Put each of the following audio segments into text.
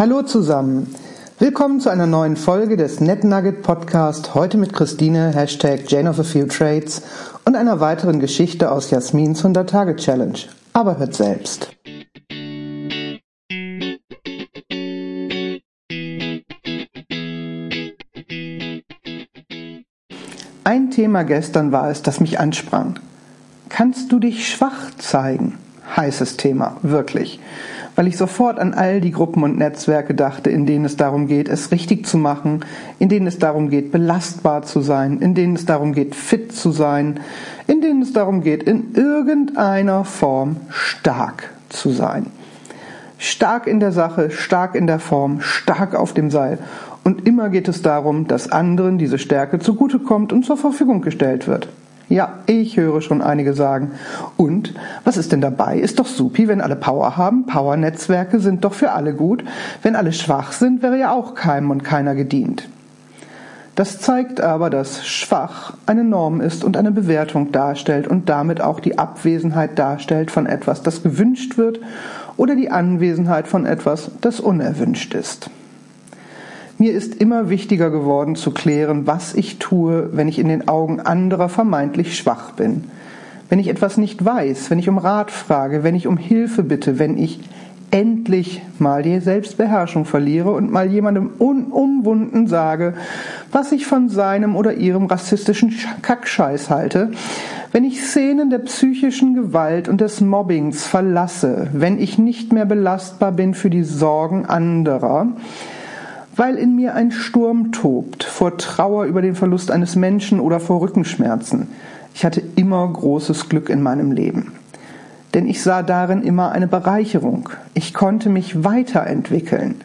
Hallo zusammen. Willkommen zu einer neuen Folge des NetNugget Podcast. Heute mit Christine, Hashtag Jane of a Few Trades und einer weiteren Geschichte aus Jasmins 100-Tage-Challenge. Aber hört selbst. Ein Thema gestern war es, das mich ansprang. Kannst du dich schwach zeigen? Heißes Thema, wirklich weil ich sofort an all die Gruppen und Netzwerke dachte, in denen es darum geht, es richtig zu machen, in denen es darum geht, belastbar zu sein, in denen es darum geht, fit zu sein, in denen es darum geht, in irgendeiner Form stark zu sein. Stark in der Sache, stark in der Form, stark auf dem Seil. Und immer geht es darum, dass anderen diese Stärke zugutekommt und zur Verfügung gestellt wird. Ja, ich höre schon einige sagen. Und was ist denn dabei? Ist doch supi, wenn alle Power haben. Power-Netzwerke sind doch für alle gut. Wenn alle schwach sind, wäre ja auch keinem und keiner gedient. Das zeigt aber, dass schwach eine Norm ist und eine Bewertung darstellt und damit auch die Abwesenheit darstellt von etwas, das gewünscht wird oder die Anwesenheit von etwas, das unerwünscht ist. Mir ist immer wichtiger geworden zu klären, was ich tue, wenn ich in den Augen anderer vermeintlich schwach bin. Wenn ich etwas nicht weiß, wenn ich um Rat frage, wenn ich um Hilfe bitte, wenn ich endlich mal die Selbstbeherrschung verliere und mal jemandem unumwunden sage, was ich von seinem oder ihrem rassistischen Kackscheiß halte, wenn ich Szenen der psychischen Gewalt und des Mobbings verlasse, wenn ich nicht mehr belastbar bin für die Sorgen anderer, weil in mir ein Sturm tobt, vor Trauer über den Verlust eines Menschen oder vor Rückenschmerzen. Ich hatte immer großes Glück in meinem Leben. Denn ich sah darin immer eine Bereicherung. Ich konnte mich weiterentwickeln.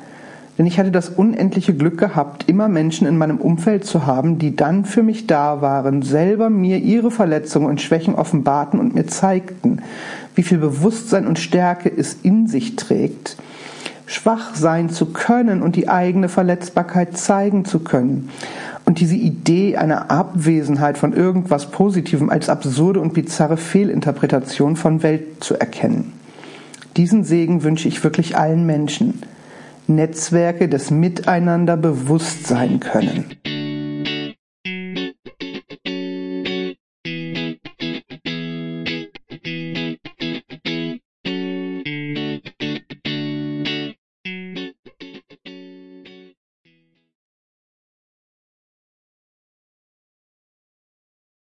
Denn ich hatte das unendliche Glück gehabt, immer Menschen in meinem Umfeld zu haben, die dann für mich da waren, selber mir ihre Verletzungen und Schwächen offenbarten und mir zeigten, wie viel Bewusstsein und Stärke es in sich trägt, schwach sein zu können und die eigene Verletzbarkeit zeigen zu können. Und diese Idee einer Abwesenheit von irgendwas Positivem als absurde und bizarre Fehlinterpretation von Welt zu erkennen. Diesen Segen wünsche ich wirklich allen Menschen. Netzwerke des Miteinander bewusst sein können.